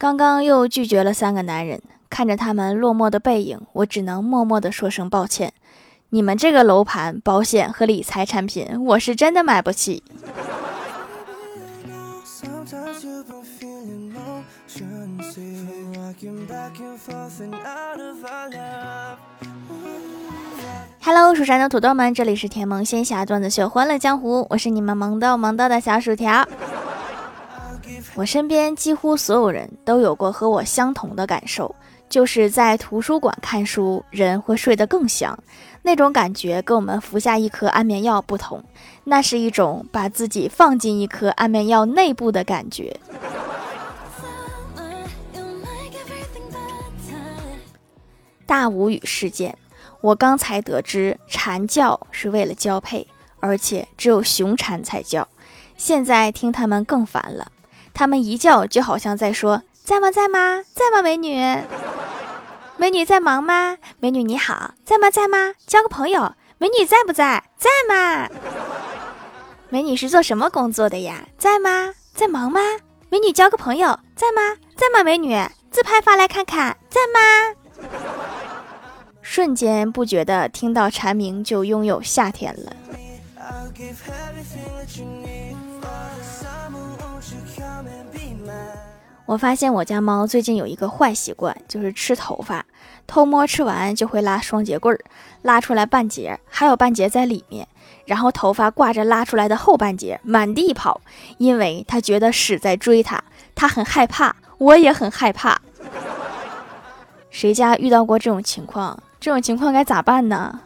刚刚又拒绝了三个男人，看着他们落寞的背影，我只能默默的说声抱歉。你们这个楼盘、保险和理财产品，我是真的买不起。Hello，蜀山的土豆们，这里是甜萌仙侠段子秀《欢乐江湖》，我是你们萌豆萌豆的小薯条。我身边几乎所有人都有过和我相同的感受，就是在图书馆看书，人会睡得更香。那种感觉跟我们服下一颗安眠药不同，那是一种把自己放进一颗安眠药内部的感觉。大无语事件，我刚才得知蝉叫是为了交配，而且只有雄蝉才叫。现在听它们更烦了。他们一叫，就好像在说：“在吗？在吗？在吗？美女，美女在忙吗？美女你好，在吗？在吗？交个朋友。美女在不在？在吗？美女是做什么工作的呀？在吗？在忙吗？美女交个朋友，在吗？在吗？美女自拍发来看看，在吗？瞬间不觉得听到蝉鸣就拥有夏天了。”我发现我家猫最近有一个坏习惯，就是吃头发，偷摸吃完就会拉双节棍儿，拉出来半截，还有半截在里面，然后头发挂着拉出来的后半截，满地跑，因为它觉得屎在追它，它很害怕，我也很害怕。谁家遇到过这种情况？这种情况该咋办呢？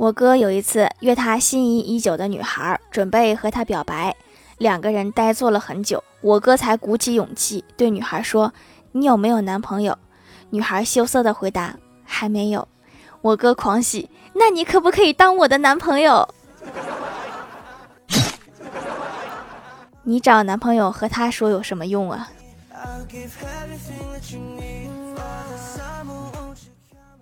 我哥有一次约他心仪已久的女孩，准备和她表白，两个人呆坐了很久，我哥才鼓起勇气对女孩说：“你有没有男朋友？”女孩羞涩的回答：“还没有。”我哥狂喜：“那你可不可以当我的男朋友？” 你找男朋友和他说有什么用啊？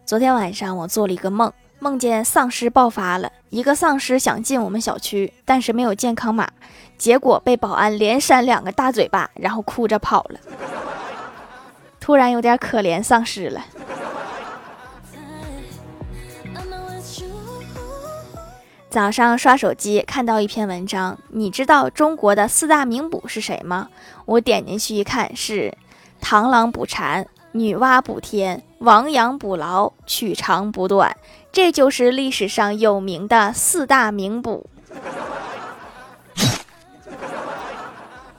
昨天晚上我做了一个梦。梦见丧尸爆发了，一个丧尸想进我们小区，但是没有健康码，结果被保安连扇两个大嘴巴，然后哭着跑了。突然有点可怜丧尸了。早上刷手机看到一篇文章，你知道中国的四大名捕是谁吗？我点进去一看，是螳螂捕蝉。女娲补天，亡羊补牢，取长补短，这就是历史上有名的四大名捕。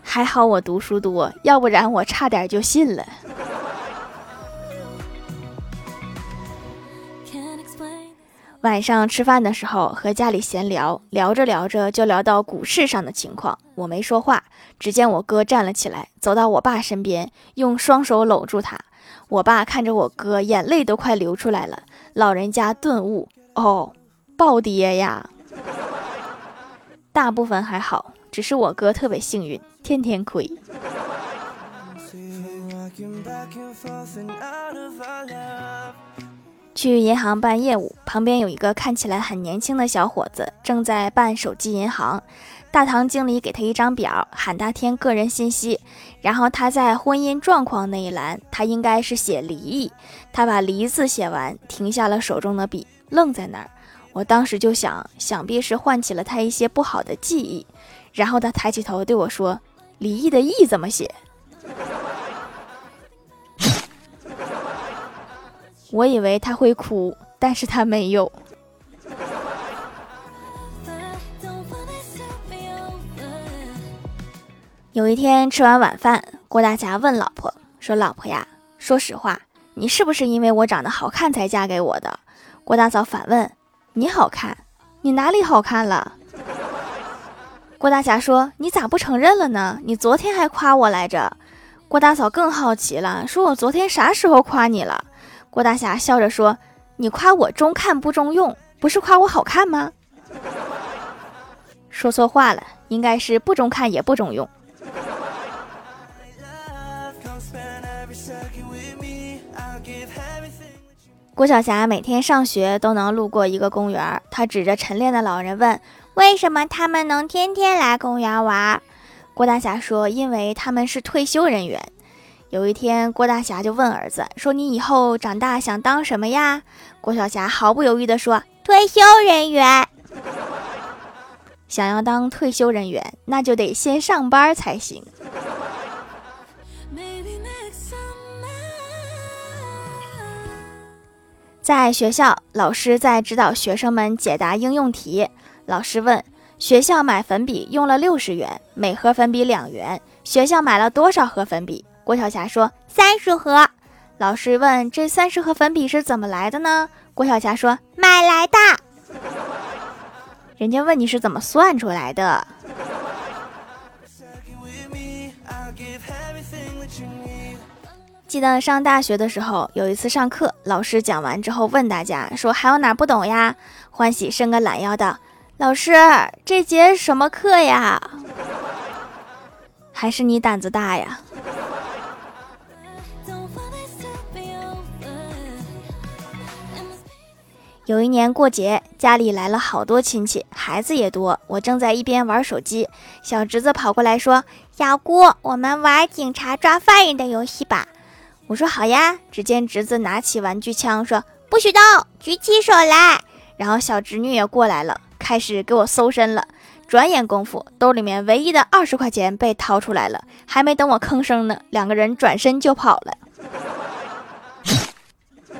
还好我读书多，要不然我差点就信了。晚上吃饭的时候和家里闲聊，聊着聊着就聊到股市上的情况，我没说话。只见我哥站了起来，走到我爸身边，用双手搂住他。我爸看着我哥，眼泪都快流出来了。老人家顿悟：哦，暴跌呀！大部分还好，只是我哥特别幸运，天天亏。去银行办业务，旁边有一个看起来很年轻的小伙子，正在办手机银行。大堂经理给他一张表，喊他填个人信息。然后他在婚姻状况那一栏，他应该是写离异。他把离字写完，停下了手中的笔，愣在那儿。我当时就想，想必是唤起了他一些不好的记忆。然后他抬起头对我说：“离异的异怎么写？” 我以为他会哭，但是他没有。有一天吃完晚饭，郭大侠问老婆说：“老婆呀，说实话，你是不是因为我长得好看才嫁给我的？”郭大嫂反问：“你好看？你哪里好看了？” 郭大侠说：“你咋不承认了呢？你昨天还夸我来着。”郭大嫂更好奇了，说：“我昨天啥时候夸你了？”郭大侠笑着说：“你夸我中看不中用，不是夸我好看吗？”说错话了，应该是不中看也不中用。郭晓霞每天上学都能路过一个公园，她指着晨练的老人问：“为什么他们能天天来公园玩？郭大侠说：“因为他们是退休人员。”有一天，郭大侠就问儿子说：“你以后长大想当什么呀？”郭小霞毫不犹豫地说：“退休人员。”想要当退休人员，那就得先上班才行。在学校，老师在指导学生们解答应用题。老师问：学校买粉笔用了六十元，每盒粉笔两元，学校买了多少盒粉笔？郭晓霞说：三十盒。老师问：这三十盒粉笔是怎么来的呢？郭晓霞说：买来的。人家问你是怎么算出来的？记得上大学的时候，有一次上课，老师讲完之后问大家说：“还有哪不懂呀？”欢喜伸个懒腰道：“老师，这节什么课呀？”还是你胆子大呀？有一年过节，家里来了好多亲戚，孩子也多。我正在一边玩手机，小侄子跑过来说：“小姑，我们玩警察抓犯人的游戏吧。”我说好呀，只见侄子拿起玩具枪说：“不许动，举起手来。”然后小侄女也过来了，开始给我搜身了。转眼功夫，兜里面唯一的二十块钱被掏出来了，还没等我吭声呢，两个人转身就跑了。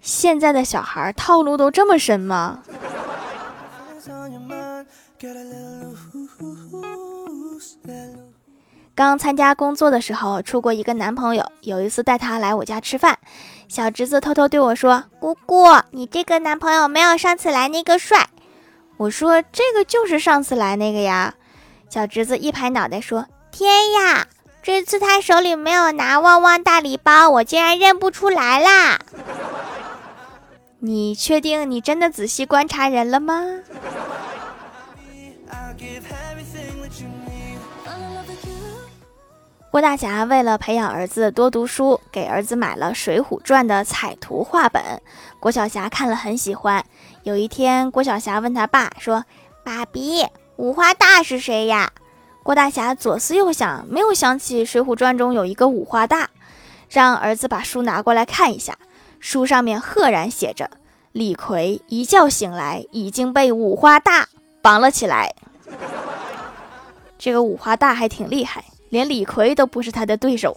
现在的小孩套路都这么深吗？刚参加工作的时候，处过一个男朋友。有一次带他来我家吃饭，小侄子偷偷对我说：“姑姑，你这个男朋友没有上次来那个帅。”我说：“这个就是上次来那个呀。”小侄子一拍脑袋说：“天呀，这次他手里没有拿旺旺大礼包，我竟然认不出来啦！” 你确定你真的仔细观察人了吗？郭大侠为了培养儿子多读书，给儿子买了《水浒传》的彩图画本。郭晓霞看了很喜欢。有一天，郭晓霞问他爸说：“爸比，五花大是谁呀？”郭大侠左思右想，没有想起《水浒传》中有一个五花大，让儿子把书拿过来看一下。书上面赫然写着：“李逵一觉醒来，已经被五花大绑了起来。”这个五花大还挺厉害。连李逵都不是他的对手。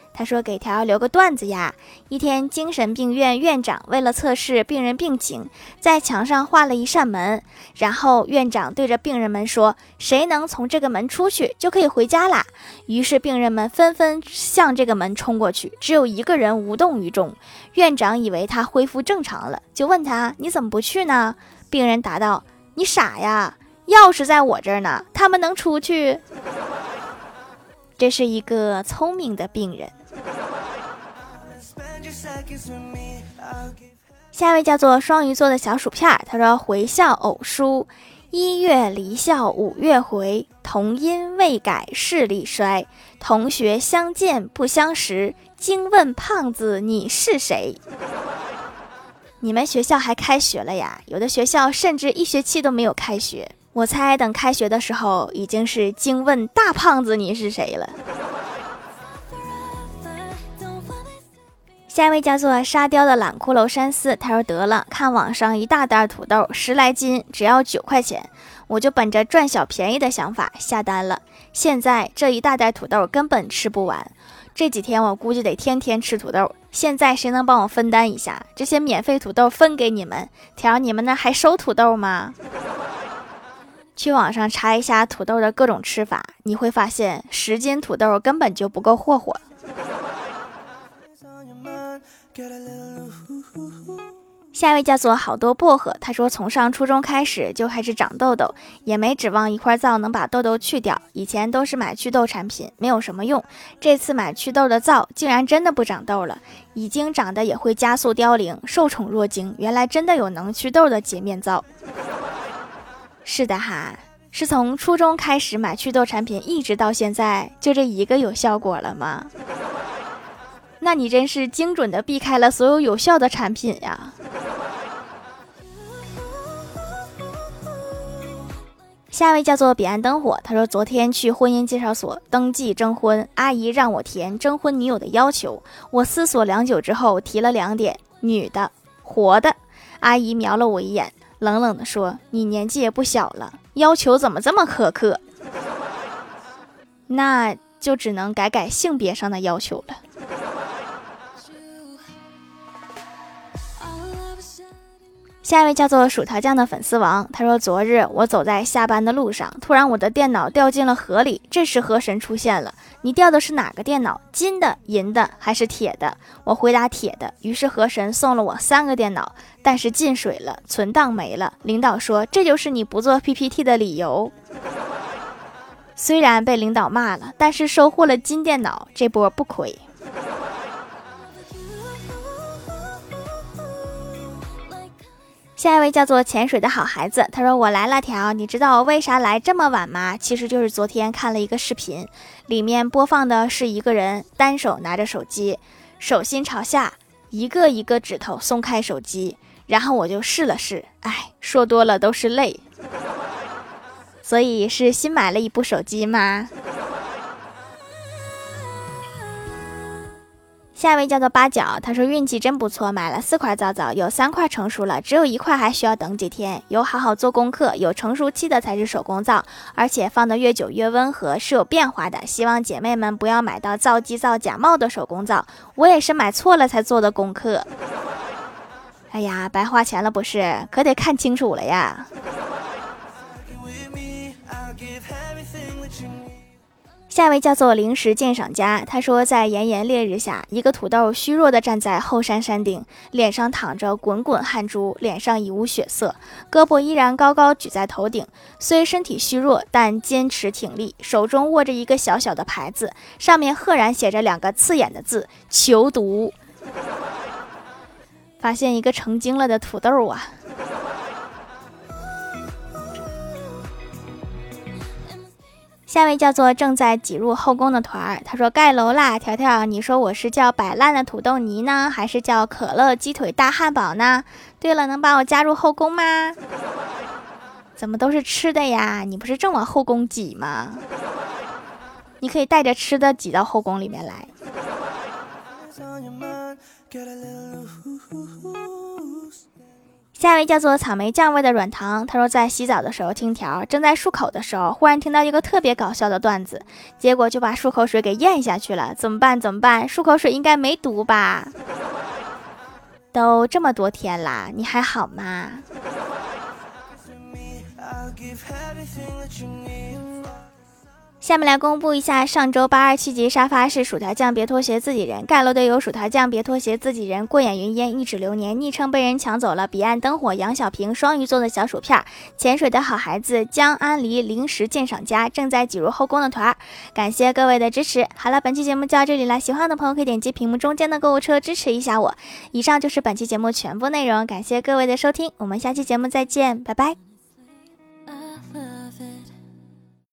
他说：“给条留个段子呀。一天，精神病院院长为了测试病人病情，在墙上画了一扇门。然后院长对着病人们说：‘谁能从这个门出去，就可以回家啦。’于是病人们纷纷向这个门冲过去，只有一个人无动于衷。院长以为他恢复正常了，就问他：‘你怎么不去呢？’病人答道：‘你傻呀，钥匙在我这儿呢，他们能出去？’这是一个聪明的病人。”下一位叫做双鱼座的小薯片儿，他说：“回校偶书，一月离校五月回，同音未改视力衰，同学相见不相识，惊问胖子你是谁？”你们学校还开学了呀？有的学校甚至一学期都没有开学。我猜等开学的时候，已经是惊问大胖子你是谁了。下一位叫做沙雕的懒骷髅山思，他说得了，看网上一大袋土豆，十来斤，只要九块钱，我就本着赚小便宜的想法下单了。现在这一大袋土豆根本吃不完，这几天我估计得天天吃土豆。现在谁能帮我分担一下？这些免费土豆分给你们，条你们那还收土豆吗？去网上查一下土豆的各种吃法，你会发现十斤土豆根本就不够霍霍。下一位叫做好多薄荷，他说从上初中开始就开始长痘痘，也没指望一块皂能把痘痘去掉。以前都是买祛痘产品，没有什么用。这次买祛痘的皂，竟然真的不长痘了，已经长得也会加速凋零，受宠若惊。原来真的有能祛痘的洁面皂。是的哈，是从初中开始买祛痘产品，一直到现在，就这一个有效果了吗？那你真是精准的避开了所有有效的产品呀！下一位叫做彼岸灯火，他说昨天去婚姻介绍所登记征婚，阿姨让我填征婚女友的要求，我思索良久之后提了两点：女的，活的。阿姨瞄了我一眼，冷冷的说：“你年纪也不小了，要求怎么这么苛刻？那就只能改改性别上的要求了。”下一位叫做薯条酱的粉丝王，他说：“昨日我走在下班的路上，突然我的电脑掉进了河里。这时河神出现了，你掉的是哪个电脑？金的、银的还是铁的？”我回答铁的。于是河神送了我三个电脑，但是进水了，存档没了。领导说：“这就是你不做 PPT 的理由。”虽然被领导骂了，但是收获了金电脑，这波不亏。下一位叫做潜水的好孩子，他说：“我来了条，你知道我为啥来这么晚吗？其实就是昨天看了一个视频，里面播放的是一个人单手拿着手机，手心朝下，一个一个指头松开手机，然后我就试了试，哎，说多了都是泪。所以是新买了一部手机吗？”下一位叫做八角，他说运气真不错，买了四块皂皂，有三块成熟了，只有一块还需要等几天。有好好做功课，有成熟期的才是手工皂，而且放的越久越温和，是有变化的。希望姐妹们不要买到皂基皂假冒的手工皂，我也是买错了才做的功课。哎呀，白花钱了不是？可得看清楚了呀。下一位叫做零食鉴赏家，他说，在炎炎烈日下，一个土豆虚弱地站在后山山顶，脸上淌着滚滚汗珠，脸上已无血色，胳膊依然高高举在头顶。虽身体虚弱，但坚持挺立，手中握着一个小小的牌子，上面赫然写着两个刺眼的字：“求读。”发现一个成精了的土豆啊！下位叫做正在挤入后宫的团儿，他说盖楼啦，条条，你说我是叫摆烂的土豆泥呢，还是叫可乐鸡腿大汉堡呢？对了，能把我加入后宫吗？怎么都是吃的呀？你不是正往后宫挤吗？你可以带着吃的挤到后宫里面来。下一位叫做草莓酱味的软糖，他说在洗澡的时候听条，正在漱口的时候，忽然听到一个特别搞笑的段子，结果就把漱口水给咽下去了，怎么办？怎么办？漱口水应该没毒吧？都这么多天啦，你还好吗？下面来公布一下上周八二七级沙发是薯条酱，别拖鞋自己人盖楼的有薯条酱，别拖鞋自己人，过眼云烟一指流年，昵称被人抢走了，彼岸灯火，杨小平，双鱼座的小薯片，潜水的好孩子，江安离，零食鉴赏家，正在挤入后宫的团儿，感谢各位的支持。好了，本期节目就到这里了，喜欢的朋友可以点击屏幕中间的购物车支持一下我。以上就是本期节目全部内容，感谢各位的收听，我们下期节目再见，拜拜。